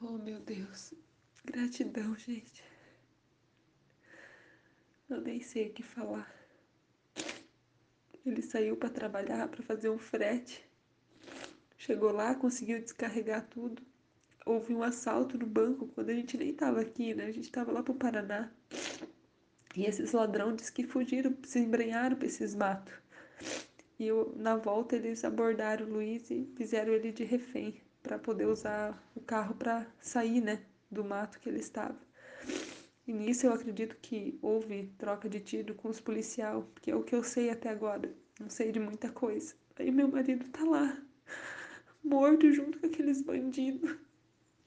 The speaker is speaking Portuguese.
Oh, meu Deus. Gratidão, gente. Eu nem sei o que falar. Ele saiu para trabalhar, para fazer um frete. Chegou lá, conseguiu descarregar tudo. Houve um assalto no banco quando a gente nem estava aqui, né? A gente estava lá pro Paraná. E esses ladrões que fugiram, se embrenharam para esses matos. E eu, na volta eles abordaram o Luiz e fizeram ele de refém para poder usar carro para sair, né, do mato que ele estava. E nisso eu acredito que houve troca de tiro com os policiais, que é o que eu sei até agora. Não sei de muita coisa. Aí meu marido tá lá, morto junto com aqueles bandidos.